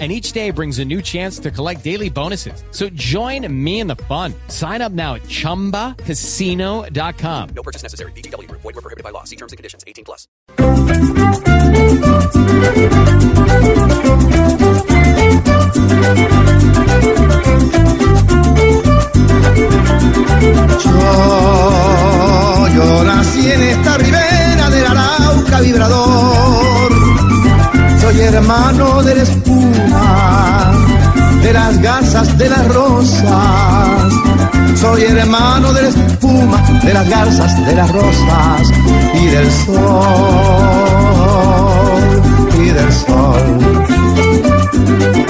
and each day brings a new chance to collect daily bonuses. So join me in the fun. Sign up now at ChumbaCasino.com. No purchase necessary. BGW. Void were prohibited by law. See terms and conditions. 18 plus. Yo, yo nací en esta ribera del Arauca vibrador. Hermano de la espuma, de las garzas, de las rosas. Soy hermano de la espuma, de las garzas, de las rosas y del sol, y del sol.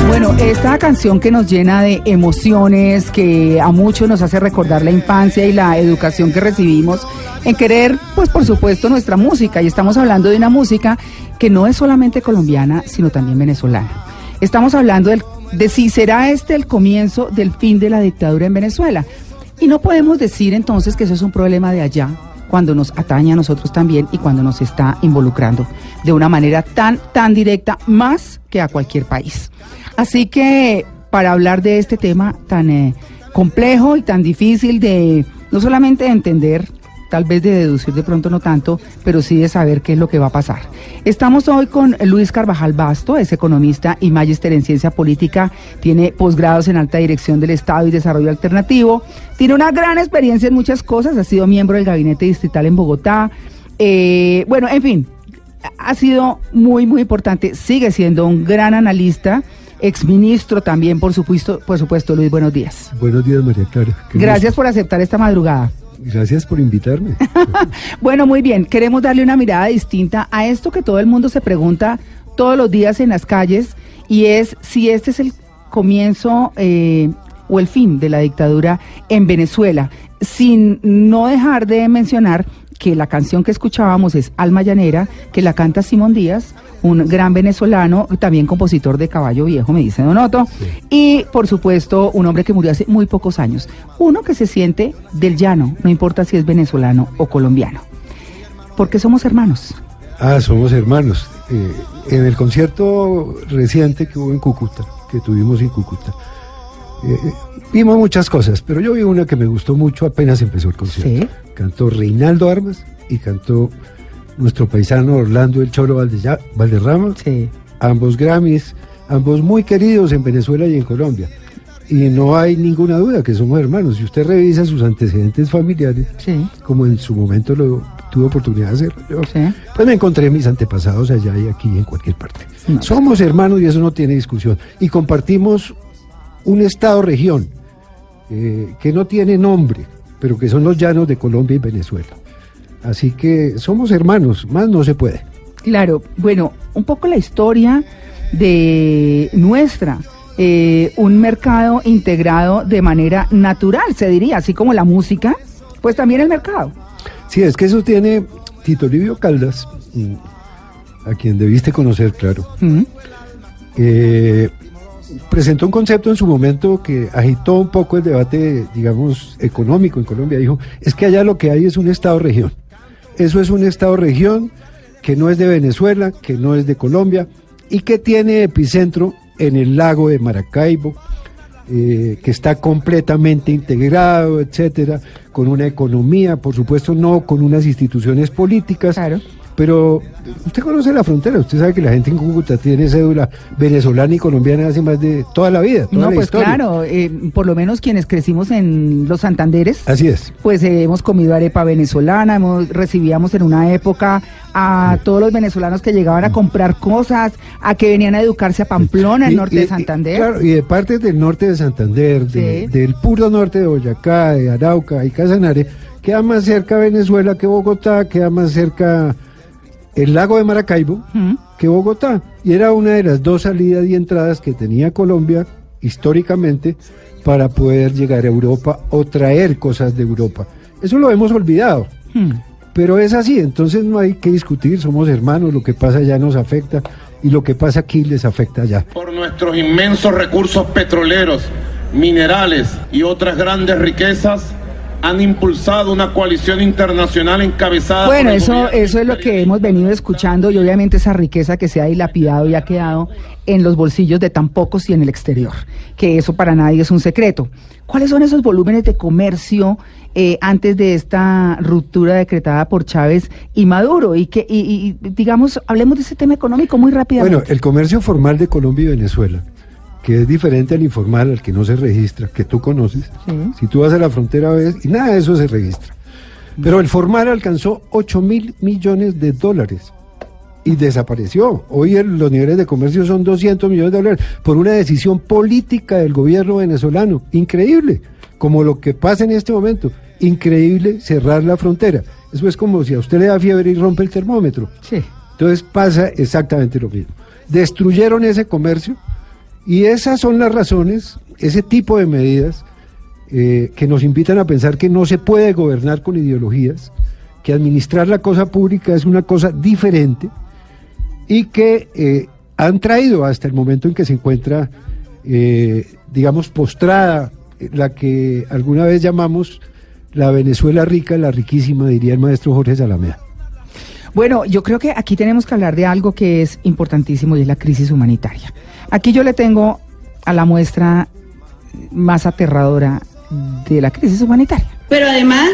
Bueno, esta canción que nos llena de emociones, que a muchos nos hace recordar la infancia y la educación que recibimos en querer, pues por supuesto, nuestra música. Y estamos hablando de una música que no es solamente colombiana, sino también venezolana. Estamos hablando de si será este el comienzo del fin de la dictadura en Venezuela. Y no podemos decir entonces que eso es un problema de allá, cuando nos atañe a nosotros también y cuando nos está involucrando de una manera tan, tan directa, más que a cualquier país. Así que para hablar de este tema tan eh, complejo y tan difícil de no solamente de entender, tal vez de deducir de pronto no tanto, pero sí de saber qué es lo que va a pasar. Estamos hoy con Luis Carvajal Basto, es economista y magister en ciencia política, tiene posgrados en alta dirección del Estado y desarrollo alternativo, tiene una gran experiencia en muchas cosas, ha sido miembro del gabinete distrital en Bogotá, eh, bueno, en fin, ha sido muy, muy importante, sigue siendo un gran analista exministro también, por supuesto, por supuesto, Luis, buenos días. Buenos días, María Clara. Gracias gusto. por aceptar esta madrugada. Gracias por invitarme. Bueno, muy bien, queremos darle una mirada distinta a esto que todo el mundo se pregunta todos los días en las calles y es si este es el comienzo eh, o el fin de la dictadura en Venezuela, sin no dejar de mencionar que la canción que escuchábamos es Alma Llanera, que la canta Simón Díaz, un gran venezolano, también compositor de Caballo Viejo, me dice Donoto, y por supuesto un hombre que murió hace muy pocos años, uno que se siente del llano, no importa si es venezolano o colombiano, porque somos hermanos. Ah, somos hermanos. Eh, en el concierto reciente que hubo en Cúcuta, que tuvimos en Cúcuta, eh, vimos muchas cosas, pero yo vi una que me gustó mucho apenas empezó el concierto. Sí. Cantó Reinaldo Armas y cantó nuestro paisano Orlando El Valdella- Valderrama, Sí. ambos Grammys, ambos muy queridos en Venezuela y en Colombia. Y no hay ninguna duda que somos hermanos. Si usted revisa sus antecedentes familiares, Sí. como en su momento lo tuve oportunidad de hacerlo, yo, Sí. pues me encontré mis antepasados allá y aquí y en cualquier parte. No. Somos hermanos y eso no tiene discusión. Y compartimos un estado-región eh, que no tiene nombre, pero que son los llanos de Colombia y Venezuela. Así que somos hermanos, más no se puede. Claro, bueno, un poco la historia de nuestra, eh, un mercado integrado de manera natural, se diría, así como la música, pues también el mercado. Sí, es que eso tiene Tito Livio Caldas, mm, a quien debiste conocer, claro. Mm, eh, presentó un concepto en su momento que agitó un poco el debate, digamos, económico en Colombia. Dijo, es que allá lo que hay es un Estado-región. Eso es un Estado-región que no es de Venezuela, que no es de Colombia y que tiene epicentro en el lago de Maracaibo, eh, que está completamente integrado, etcétera, con una economía, por supuesto, no con unas instituciones políticas. Claro. Pero usted conoce la frontera, usted sabe que la gente en Cúcuta tiene cédula venezolana y colombiana hace más de toda la vida. Toda No, la pues historia. claro, eh, por lo menos quienes crecimos en los Santanderes, Así es. pues eh, hemos comido arepa venezolana, hemos, recibíamos en una época a todos los venezolanos que llegaban a comprar cosas, a que venían a educarse a Pamplona, el norte y- de y- Santander. claro, y de partes del norte de Santander, de- Sí. del puro norte de Boyacá, de Arauca y Casanare, queda más cerca Venezuela que Bogotá, queda más cerca el lago de Maracaibo Mm. que Bogotá. Y era una de las dos salidas y entradas que tenía Colombia históricamente para poder llegar a Europa o traer cosas de Europa. Eso lo hemos olvidado. Mm. Pero es así, entonces no hay que discutir, somos hermanos, lo que pasa allá nos afecta y lo que pasa aquí les afecta allá. Por nuestros inmensos recursos petroleros, minerales y otras grandes riquezas, han impulsado una coalición internacional encabezada Bueno, por el eso, eso es lo que hemos venido escuchando y obviamente esa riqueza que se ha dilapidado y ha quedado en los bolsillos de tan pocos y en el exterior, que eso para nadie es un secreto. ¿Cuáles son esos volúmenes de comercio eh, antes de esta ruptura decretada por Chávez y Maduro? Y que, y, y, digamos, hablemos de ese tema económico muy rápidamente. Bueno, el comercio formal de Colombia y Venezuela, que es diferente al informal, al que no se registra, que tú conoces. Sí. Si tú vas a la frontera ves y nada de eso se registra. Pero el formal alcanzó 8 mil millones de dólares y desapareció. Hoy el- los niveles de comercio son 200 millones de dólares por una decisión política del gobierno venezolano. Increíble, como lo que pasa en este momento. Increíble cerrar la frontera. Eso es como si a usted le da fiebre y rompe el termómetro. Sí. Entonces pasa exactamente lo mismo. Destruyeron ese comercio y esas son las razones, ese tipo de medidas eh, que nos invitan a pensar que no se puede gobernar con ideologías, que administrar la cosa pública es una cosa diferente y que eh, han traído hasta el momento en que se encuentra, eh, digamos, postrada la que alguna vez llamamos la Venezuela rica, la riquísima, diría el maestro Jorge Salamea. Bueno, yo creo que aquí tenemos que hablar de algo que es importantísimo y es la crisis humanitaria. Aquí yo le tengo a la muestra más aterradora de la crisis humanitaria. Pero además,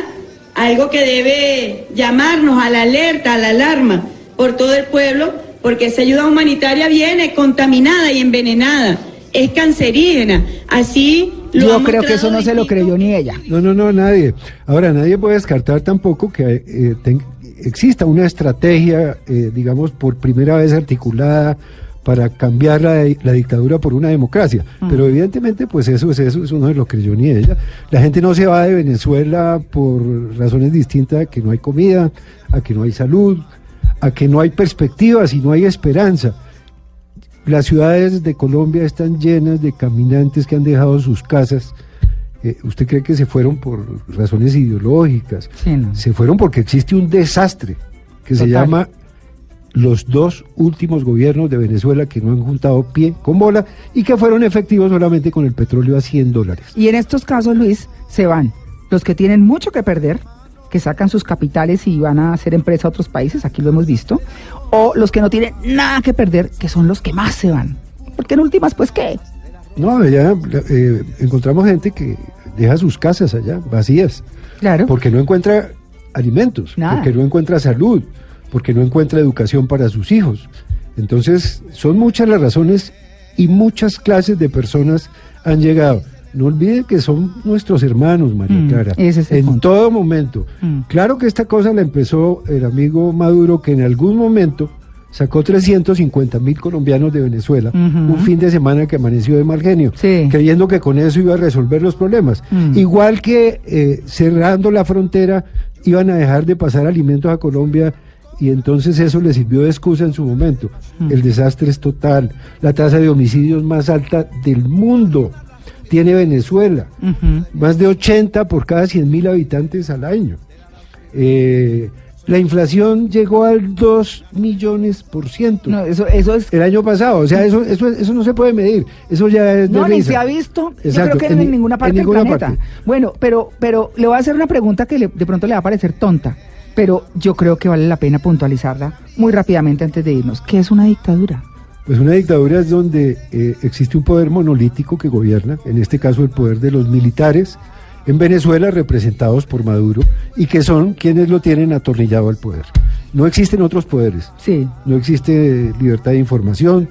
algo que debe llamarnos a la alerta, a la alarma por todo el pueblo, porque esa ayuda humanitaria viene contaminada y envenenada, es cancerígena. Así lo Yo creo que eso no se lo creyó ni ella. No, no, no, nadie. Ahora, nadie puede descartar tampoco que eh, ten- exista una estrategia, eh, digamos, por primera vez articulada para cambiar la, la dictadura por una democracia. Pero evidentemente, pues eso es eso, eso no se lo creyó ni ella. La gente no se va de Venezuela por razones distintas a que no hay comida, a que no hay salud, a que no hay perspectivas y no hay esperanza. Las ciudades de Colombia están llenas de caminantes que han dejado sus casas. Eh, ¿Usted cree que se fueron por razones ideológicas? Sí, no. Se fueron porque existe un desastre que se llama los dos últimos gobiernos de Venezuela que no han juntado pie con bola y que fueron efectivos solamente con el petróleo a 100 dólares. Y en estos casos, Luis, se van los que tienen mucho que perder, que sacan sus capitales y van a hacer empresa a otros países, aquí lo hemos visto, o los que no tienen nada que perder, que son los que más se van. Porque en últimas, pues, ¿qué? No, ya eh, encontramos gente que deja sus casas allá vacías Claro. porque no encuentra alimentos, Nada. porque no encuentra salud, porque no encuentra educación para sus hijos. Entonces, son muchas las razones y muchas clases de personas han llegado. No olviden que son nuestros hermanos, María Mm, Clara, ese es el en punto. todo momento. Mm. Claro que esta cosa la empezó el amigo Maduro, que en algún momento sacó 350 mil colombianos de Venezuela, un fin de semana que amaneció de mal genio, Sí. creyendo que con eso iba a resolver los problemas. Mm. Igual que eh, cerrando la frontera iban a dejar de pasar alimentos a Colombia y entonces eso le sirvió de excusa en su momento. Mm. El desastre es total, la tasa de homicidios más alta del mundo tiene Venezuela, más de 80 por cada 100 mil habitantes al año. Eh, la inflación llegó al 2 millones por ciento. No, eso, eso es... el año pasado, o sea, eso, eso, eso no se puede medir, eso ya es de No, ni se ha visto. Yo creo que en, en ni- ninguna en parte ninguna del planeta. parte. Bueno, pero, pero le voy a hacer una pregunta que le- de pronto le va a parecer tonta, pero yo creo que vale la pena puntualizarla muy rápidamente antes de irnos. ¿Qué es una dictadura? Pues una dictadura es donde eh, existe un poder monolítico que gobierna, en este caso el poder de los militares en Venezuela representados por Maduro y que son quienes lo tienen atornillado al poder. No existen otros poderes, Sí. no existe libertad de información,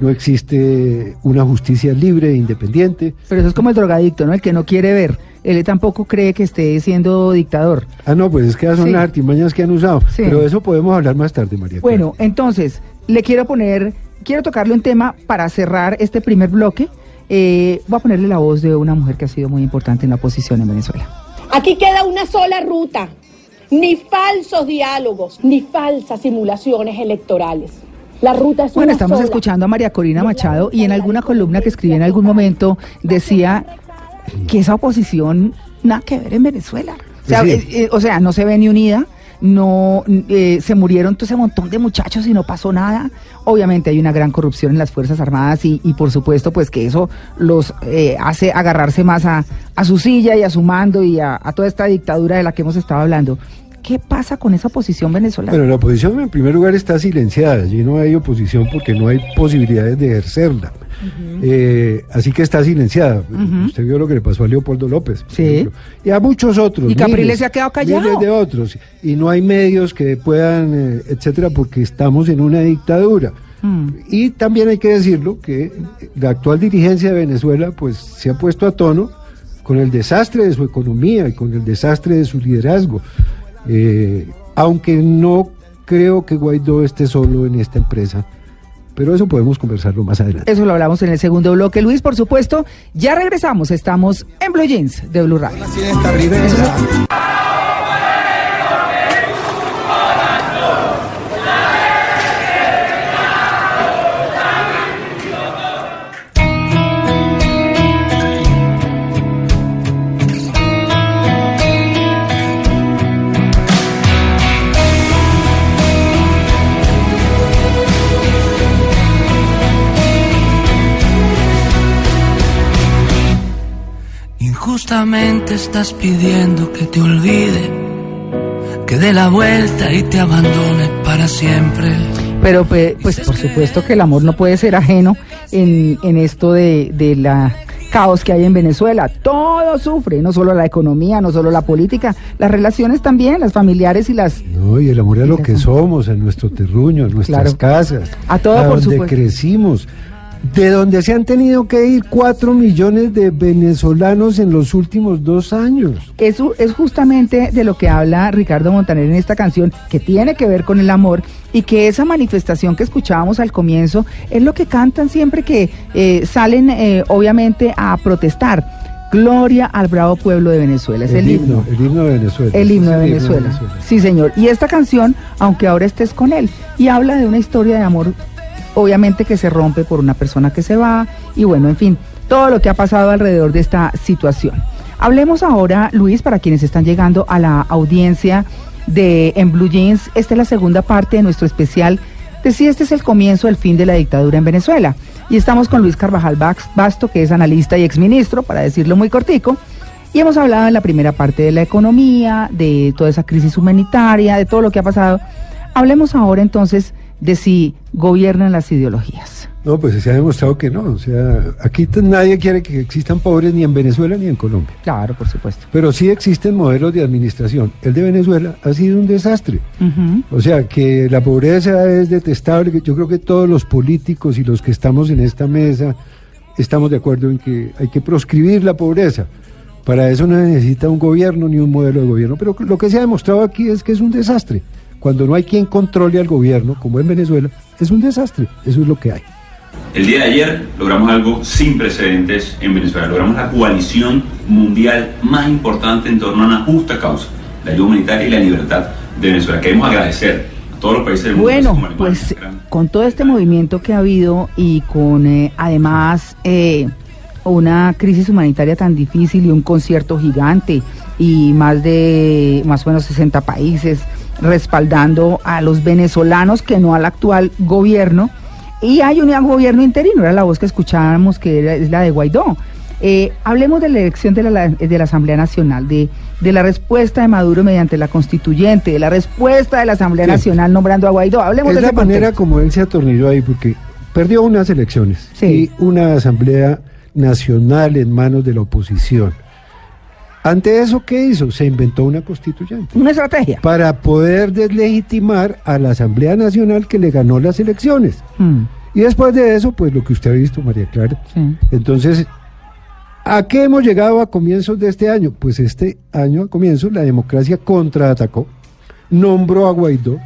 no existe una justicia libre e independiente. Pero eso es como el drogadicto, ¿no? El que no quiere ver. Él tampoco cree que esté siendo dictador. Ah, no, pues es que son Sí. las artimañas que han usado, Sí. pero de eso podemos hablar más tarde, María. Clara. Bueno, entonces, le quiero poner, quiero tocarle un tema para cerrar este primer bloque. Eh, voy a ponerle la voz de una mujer que ha sido muy importante en la oposición en Venezuela. Aquí queda una sola ruta. Ni falsos diálogos, ni falsas simulaciones electorales. La ruta es Bueno, una estamos sola. escuchando a María Corina Machado y en alguna columna que escribí en algún momento decía que esa oposición nada que ver en Venezuela. O sea, Sí. eh, eh, o sea, no se ve ni unida, no eh, se murieron todo ese montón de muchachos y no pasó nada. Obviamente hay una gran corrupción en las Fuerzas Armadas y, y por supuesto pues que eso los eh, hace agarrarse más a, a su silla y a su mando y a, a toda esta dictadura de la que hemos estado hablando. ¿Qué pasa con esa oposición venezolana? Bueno, la oposición en primer lugar está silenciada. Allí no hay oposición porque no hay posibilidades de ejercerla. Eh, así que está silenciada. Usted vio lo que le pasó a Leopoldo López. por Sí. Y a muchos otros. Y Capriles se ha quedado callado. Miles de otros. Y no hay medios que puedan, eh, etcétera, porque estamos en una dictadura. Mm. Y también hay que decirlo que la actual dirigencia de Venezuela pues se ha puesto a tono con el desastre de su economía y con el desastre de su liderazgo. Eh, aunque no creo que Guaidó esté solo en esta empresa, pero eso podemos conversarlo más adelante. Eso lo hablamos en el segundo bloque. Luis, por supuesto, ya regresamos. Estamos en Blue Jeans de Blue Radio. Estás pidiendo que te olvide, que dé la vuelta y te abandone para siempre. Pero pues, pues, por supuesto que el amor no puede ser ajeno en, en esto de, de la caos que hay en Venezuela. Todo sufre, no solo la economía, no solo la política, las relaciones también, las familiares y las... No, y el amor a lo que somos, a nuestro terruño, a nuestras Claro. casas, A todo, por donde supuesto. crecimos, de donde se han tenido que ir cuatro millones de venezolanos en los últimos dos años. Eso es justamente de lo que habla Ricardo Montaner en esta canción, que tiene que ver con el amor y que esa manifestación que escuchábamos al comienzo es lo que cantan siempre que eh, salen, eh, obviamente, a protestar. Gloria al bravo pueblo de Venezuela. Es el, himno. el himno de Venezuela. El himno de Venezuela. Sí, señor. Y esta canción, aunque ahora estés con él, y habla de una historia de amor, obviamente que se rompe por una persona que se va, y bueno, en fin, todo lo que ha pasado alrededor de esta situación. Hablemos ahora, Luis, para quienes están llegando a la audiencia de En Blue Jeans, esta es la segunda parte de nuestro especial de si este es el comienzo del fin de la dictadura en Venezuela. Y estamos con Luis Carvajal Basto, que es analista y exministro, para decirlo muy cortico. Y hemos hablado en la primera parte de la economía, de toda esa crisis humanitaria, de todo lo que ha pasado. Hablemos ahora entonces de si gobiernan las ideologías. No, pues se ha demostrado que no. O sea, aquí nadie quiere que existan pobres ni en Venezuela ni en Colombia. Claro, por supuesto. Pero sí existen modelos de administración. El de Venezuela ha sido un desastre. O sea, que la pobreza es detestable. Yo creo que todos los políticos y los que estamos en esta mesa estamos de acuerdo en que hay que proscribir la pobreza. Para eso no necesita un gobierno ni un modelo de gobierno. Pero lo que se ha demostrado aquí es que es un desastre. Cuando no hay quien controle al gobierno, como en Venezuela, es un desastre. Eso es lo que hay. El día de ayer logramos algo sin precedentes en Venezuela. Logramos la coalición mundial más importante en torno a una justa causa, la ayuda humanitaria y la libertad de Venezuela. Queremos agradecer a todos los países del mundo. Bueno, Alemania, pues Gran- con todo este movimiento que ha habido y con eh, además eh, una crisis humanitaria tan difícil y un concierto gigante y más de más o menos 60 países respaldando a los venezolanos que no al actual gobierno y hay un gobierno interino, era la voz que escuchábamos que era, es la de Guaidó. Eh, hablemos de la elección de la, de la Asamblea Nacional, de, de la respuesta de Maduro mediante la constituyente, de la respuesta de la Asamblea Sí. Nacional nombrando a Guaidó. Hablemos Es de la manera contexto. como él se atornilló ahí, porque perdió unas elecciones Sí. y una asamblea nacional en manos de la oposición. Ante eso, ¿qué hizo? Se inventó una constituyente Una estrategia. para poder deslegitimar a la Asamblea Nacional que le ganó las elecciones. Mm, Y después de eso, pues lo que usted ha visto, María Clara. sí. Entonces, ¿a qué hemos llegado a comienzos de este año? Pues este año, a comienzos, la democracia contraatacó, nombró a Guaidó,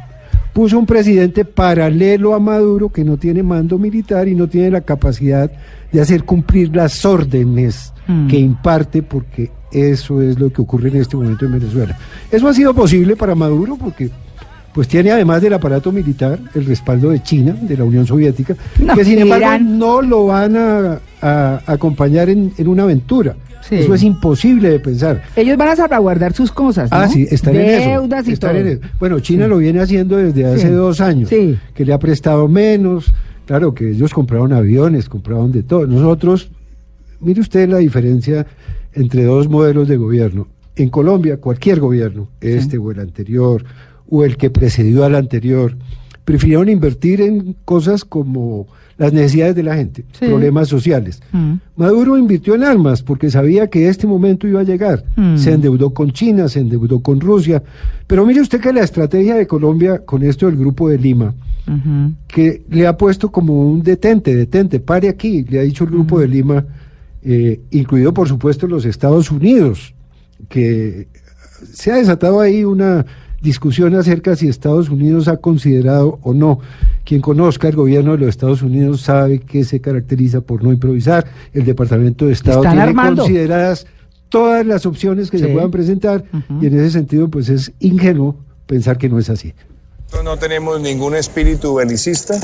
puso un presidente paralelo a Maduro que no tiene mando militar y no tiene la capacidad de hacer cumplir las órdenes Mm. que imparte porque eso es lo que ocurre en este momento en Venezuela. Eso ha sido posible para Maduro porque pues tiene además del aparato militar el respaldo de China, de la Unión Soviética, No, que sin embargo Irán. no lo van a, a acompañar en, en una aventura. Sí. Eso es imposible de pensar. Ellos van a salvaguardar sus cosas, ¿no? Ah, sí, están en eso. Deudas y están todo. en eso. Bueno, China lo viene haciendo desde hace Sí. dos años, Sí. que le ha prestado menos. Claro que ellos compraron aviones, compraron de todo. Nosotros, mire usted la diferencia entre dos modelos de gobierno. En Colombia, cualquier gobierno, este o el anterior, o el que precedió al anterior, prefirieron invertir en cosas como las necesidades de la gente, Sí. problemas sociales. Mm. Maduro invirtió en armas porque sabía que este momento iba a llegar. Mm. Se endeudó con China, se endeudó con Rusia. Pero mire usted que la estrategia de Colombia con esto del Grupo de Lima, que le ha puesto como un detente, detente, pare aquí, le ha dicho el Grupo de Lima, eh, incluido por supuesto los Estados Unidos, que se ha desatado ahí una discusión acerca si Estados Unidos ha considerado o no. Quien conozca el gobierno de los Estados Unidos sabe que se caracteriza por no improvisar. El Departamento de Estado Están tiene armando. consideradas todas las opciones que se puedan presentar y en ese sentido pues es ingenuo pensar que no es así. No tenemos ningún espíritu belicista,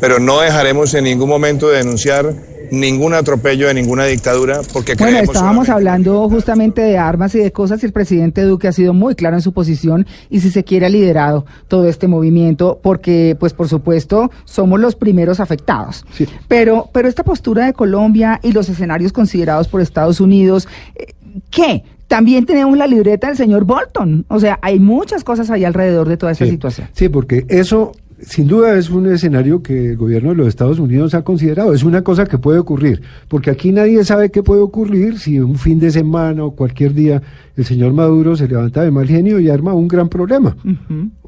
pero no dejaremos en ningún momento de denunciar ningún atropello de ninguna dictadura porque Bueno, estábamos solamente- hablando justamente de armas y de cosas y el presidente Duque ha sido muy claro en su posición y si se quiere ha liderado todo este movimiento porque, pues por supuesto, somos los primeros afectados. Sí. Pero, pero esta postura de Colombia y los escenarios considerados por Estados Unidos, eh, ¿qué? También tenemos la libreta del señor Bolton. O sea, hay muchas cosas ahí alrededor de toda esta Sí. situación. Sí, porque eso sin duda es un escenario que el gobierno de los Estados Unidos ha considerado. Es una cosa que puede ocurrir, porque aquí nadie sabe qué puede ocurrir si un fin de semana o cualquier día el señor Maduro se levanta de mal genio y arma un gran problema.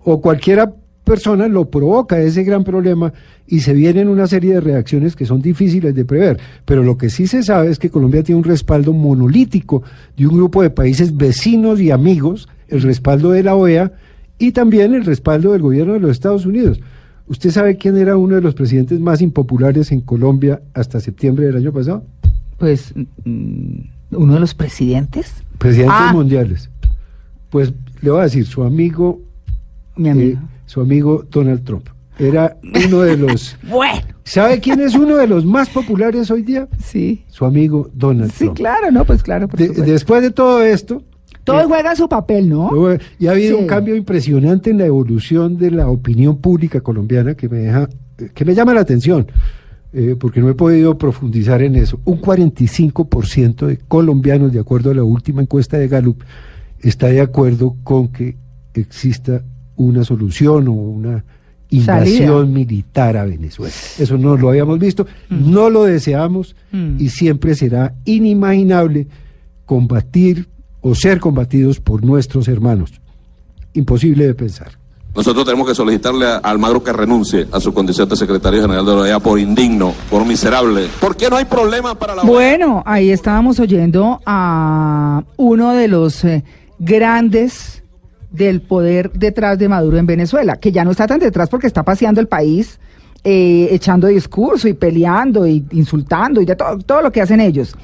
O cualquiera persona lo provoca ese gran problema y se vienen una serie de reacciones que son difíciles de prever. Pero lo que sí se sabe es que Colombia tiene un respaldo monolítico de un grupo de países vecinos y amigos, el respaldo de la OEA y también el respaldo del gobierno de los Estados Unidos. ¿Usted sabe quién era uno de los presidentes más impopulares en Colombia hasta septiembre del año pasado? Pues, mm, uno de los presidentes, Presidentes Ah. mundiales. Pues le voy a decir, su amigo, mi eh, amigo. su amigo Donald Trump. Era uno de los... bueno, ¿Sabe quién es uno de los más populares hoy día? sí. Su amigo Donald Sí, Trump. claro, no, pues claro. Por De- supuesto. después de todo esto, Todos juegan su papel, ¿no? y ha habido Sí. un cambio impresionante en la evolución de la opinión pública colombiana que me deja, que me llama la atención, eh, porque no he podido profundizar en eso. Un 45% de colombianos, de acuerdo a la última encuesta de Gallup, está de acuerdo con que exista una solución o una invasión Salida. militar a Venezuela. Eso no lo habíamos visto, no lo deseamos Mm. y siempre será inimaginable combatir o ser combatidos por nuestros hermanos. Imposible de pensar. Nosotros tenemos que solicitarle a Almagro que renuncie a su condición de secretario general de la OEA por indigno, por miserable. ¿Por qué no hay problema para la OEA? Bueno, ahí estábamos oyendo a uno de los eh, grandes del poder detrás de Maduro en Venezuela, que ya no está tan detrás porque está paseando el país, eh, echando discurso y peleando y insultando y de todo, todo lo que hacen ellos.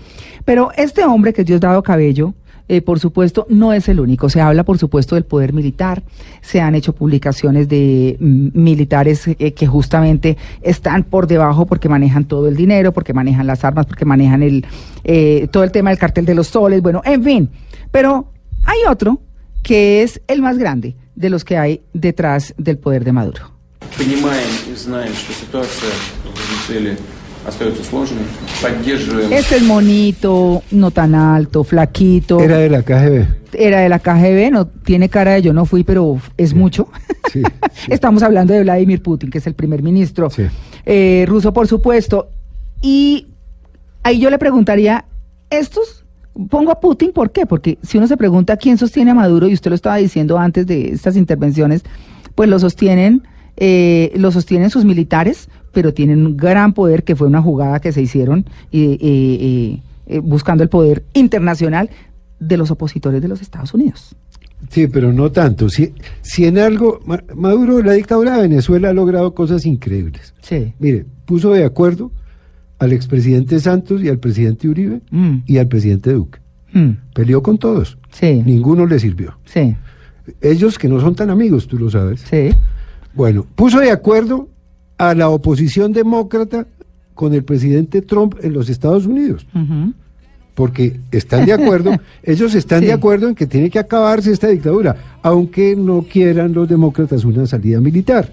Pero este hombre que es Diosdado Cabello, eh, por supuesto, no es el único. Se habla, por supuesto, del poder militar. Se han hecho publicaciones de mm, militares eh, que justamente están por debajo porque manejan todo el dinero, porque manejan las armas, porque manejan el eh, todo el tema del cartel de los soles. Bueno, en fin. Pero hay otro que es el más grande de los que hay detrás del poder de Maduro. Понимаем и знаем, что ситуация в Венесуэле остается сложной. Поддерживаем Este es monito, no tan alto, flaquito. Era de la KGB. era de la KGB, no tiene cara de yo no fui, pero es mucho. Sí, Estamos hablando de Vladimir Putin, que es el primer ministro Sí. eh, ruso, por supuesto. Y ahí yo le preguntaría, ¿estos? Pongo a Putin, ¿por qué? Porque si uno se pregunta quién sostiene a Maduro, y usted lo estaba diciendo antes de estas intervenciones, pues lo sostienen, eh, lo sostienen sus militares, pero tienen un gran poder, que fue una jugada que se hicieron eh, eh, eh, buscando el poder internacional de los opositores de los Estados Unidos. Sí, pero no tanto. Si, si en algo, Ma- Maduro, la dictadura de Venezuela ha logrado cosas increíbles. Sí. Mire, puso de acuerdo al expresidente Santos y al presidente Uribe Mm, y al presidente Duque. mm, Peleó con todos. sí, Ninguno le sirvió. sí, Ellos que no son tan amigos, tú lo sabes. sí. Bueno, puso de acuerdo a la oposición demócrata con el presidente Trump en los Estados Unidos. porque están de acuerdo, ellos están de acuerdo en que tiene que acabarse esta dictadura, aunque no quieran los demócratas una salida militar.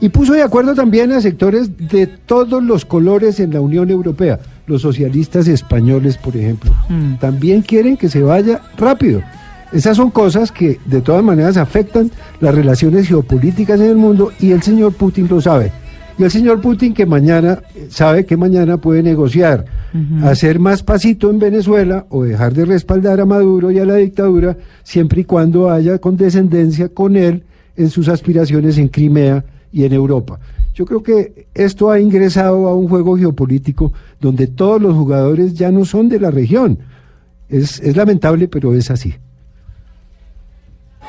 Y puso de acuerdo también a sectores de todos los colores en la Unión Europea. Los socialistas españoles, por ejemplo, también quieren que se vaya rápido. Esas son cosas que de todas maneras afectan las relaciones geopolíticas en el mundo y el señor Putin lo sabe. Y el señor Putin que mañana sabe que mañana puede negociar, hacer más pasito en Venezuela o dejar de respaldar a Maduro y a la dictadura siempre y cuando haya condescendencia con él en sus aspiraciones en Crimea y en Europa. Yo creo que esto ha ingresado a un juego geopolítico donde todos los jugadores ya no son de la región. Es, es lamentable, pero es así.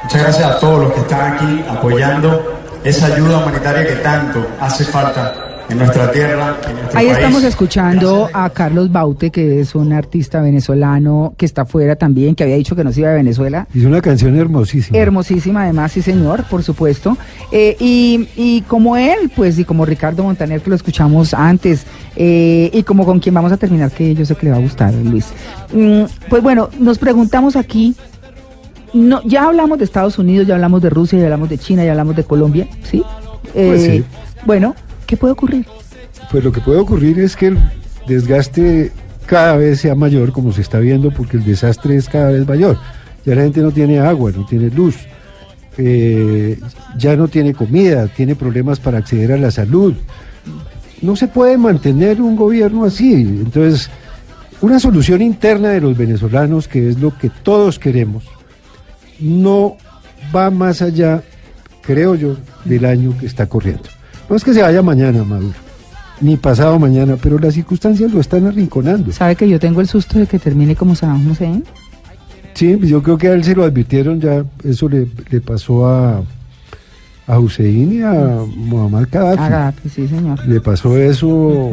Muchas gracias a todos los que están aquí apoyando esa ayuda humanitaria que tanto hace falta en nuestra tierra. En nuestro Ahí país. estamos escuchando a Carlos Baute, que es un artista venezolano que está afuera también, que había dicho que no se iba de Venezuela. Hizo una canción hermosísima. Hermosísima además, sí señor, por supuesto. Eh, y, y como él, pues, y como Ricardo Montaner, que lo escuchamos antes, eh, y como con quien vamos a terminar, que yo sé que le va a gustar, Luis. Mm, pues bueno, nos preguntamos aquí, no, ya hablamos de Estados Unidos, ya hablamos de Rusia, ya hablamos de China, ya hablamos de Colombia, ¿sí? Pues Eh, sí. Bueno, ¿qué puede ocurrir? Pues lo que puede ocurrir es que el desgaste cada vez sea mayor, como se está viendo, porque el desastre es cada vez mayor. Ya la gente no tiene agua, no tiene luz, eh, ya no tiene comida, tiene problemas para acceder a la salud. No se puede mantener un gobierno así. Entonces, una solución interna de los venezolanos, que es lo que todos queremos, no va más allá, creo yo, del año que está corriendo. No es que se vaya mañana, Maduro, ni pasado mañana, pero las circunstancias lo están arrinconando. ¿Sabe que yo tengo el susto de que termine como Saddam Hussein? Sí, pues yo creo que a él se lo advirtieron ya, eso le, le pasó a, a Hussein y a Muammar Gaddafi. A Gaddafi, sí, señor. Le pasó eso,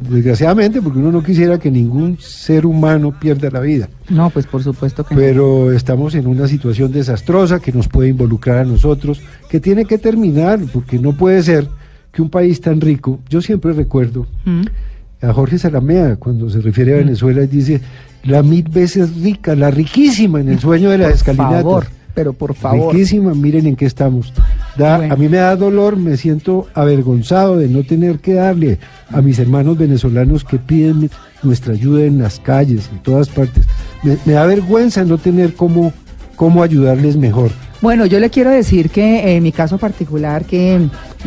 desgraciadamente, porque uno no quisiera que ningún ser humano pierda la vida. No, pues por supuesto que no. Pero estamos en una situación desastrosa que nos puede involucrar a nosotros, que tiene que terminar, porque no puede ser que un país tan rico, yo siempre recuerdo a Jorge Salamea cuando se refiere a Venezuela y dice la mil veces rica, la riquísima en el sueño de las escalinatas. Pero por favor. Riquísima, miren en qué estamos. Da- Bueno. A mí me da dolor, me siento avergonzado de no tener que darle a mis hermanos venezolanos que piden nuestra ayuda en las calles, en todas partes. Me, me da vergüenza no tener cómo, cómo ayudarles mejor. Bueno, yo le quiero decir que eh, en mi caso particular, que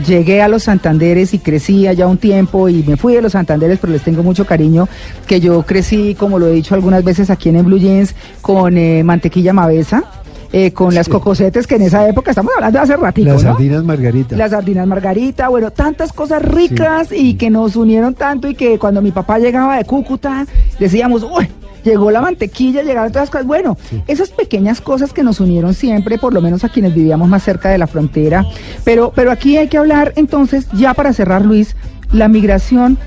llegué a los Santanderes y crecí allá un tiempo y me fui de los Santanderes, pero les tengo mucho cariño, que yo crecí, como lo he dicho algunas veces aquí en el Blue Jeans, con eh, mantequilla mavesa. Eh, con las cocosetes que en esa época, estamos hablando de hace ratito, Las ¿no? sardinas Margarita. Las sardinas margarita, bueno, tantas cosas ricas y que nos unieron tanto y que cuando mi papá llegaba de Cúcuta decíamos, uy, llegó la mantequilla, llegaron todas las cosas. Bueno, esas pequeñas cosas que nos unieron siempre, por lo menos a quienes vivíamos más cerca de la frontera. Pero, pero aquí hay que hablar entonces, ya para cerrar, Luis, la migración,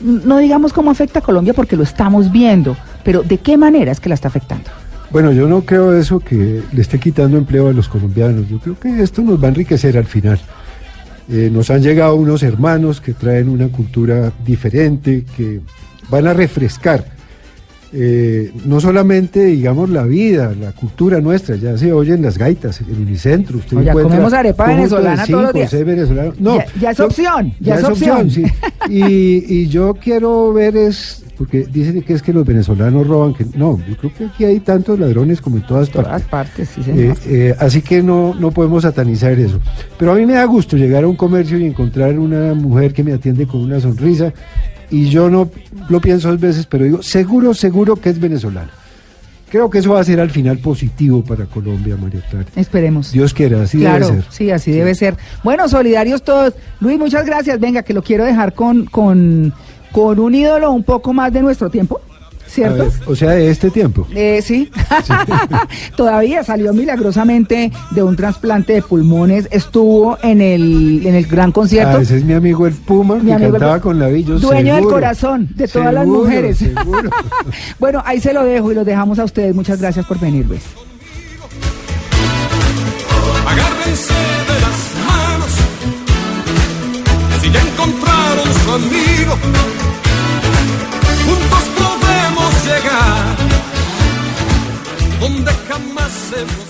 no digamos cómo afecta a Colombia porque lo estamos viendo, pero ¿de qué manera es que la está afectando? Bueno, yo no creo eso que le esté quitando empleo a los colombianos. Yo creo que esto nos va a enriquecer al final. Eh, nos han llegado unos hermanos que traen una cultura diferente, que van a refrescar eh, no solamente, digamos, la vida, la cultura nuestra, ya se oyen las gaitas en Unicentro. Usted No, ya encuentra comemos arepa venezolana todos los cinco, días. No, Ya- ya es opción, ya es opción. sí. Y, y yo quiero ver es, porque dicen que es que los venezolanos roban, que no, yo creo que aquí hay tantos ladrones como en todas partes. Todas partes, sí, Eh, señor. eh, así que no, no podemos satanizar eso. Pero a mí me da gusto llegar a un comercio y encontrar una mujer que me atiende con una sonrisa. Y yo no lo pienso dos veces, pero digo, seguro, seguro que es venezolana. Creo que eso va a ser al final positivo para Colombia, María Clara. Esperemos. Dios quiera, así claro, debe ser. sí, así debe ser. Bueno, solidarios todos. Luis, muchas gracias. Venga, que lo quiero dejar con, con, con un ídolo un poco más de nuestro tiempo, ¿cierto? ver, o sea, de este tiempo. Eh, sí, todavía salió milagrosamente de un trasplante de pulmones, estuvo en el, en el gran concierto. Ah, ese es mi amigo el Puma, Mi que amigo cantaba con la Villa. Dueño del corazón de todas las mujeres. seguro. bueno, ahí se lo dejo y los dejamos a ustedes. Muchas gracias por venir, Luis. Agárrense de las manos. Si ya encontraron su amigo, juntos podemos llegar donde jamás hemos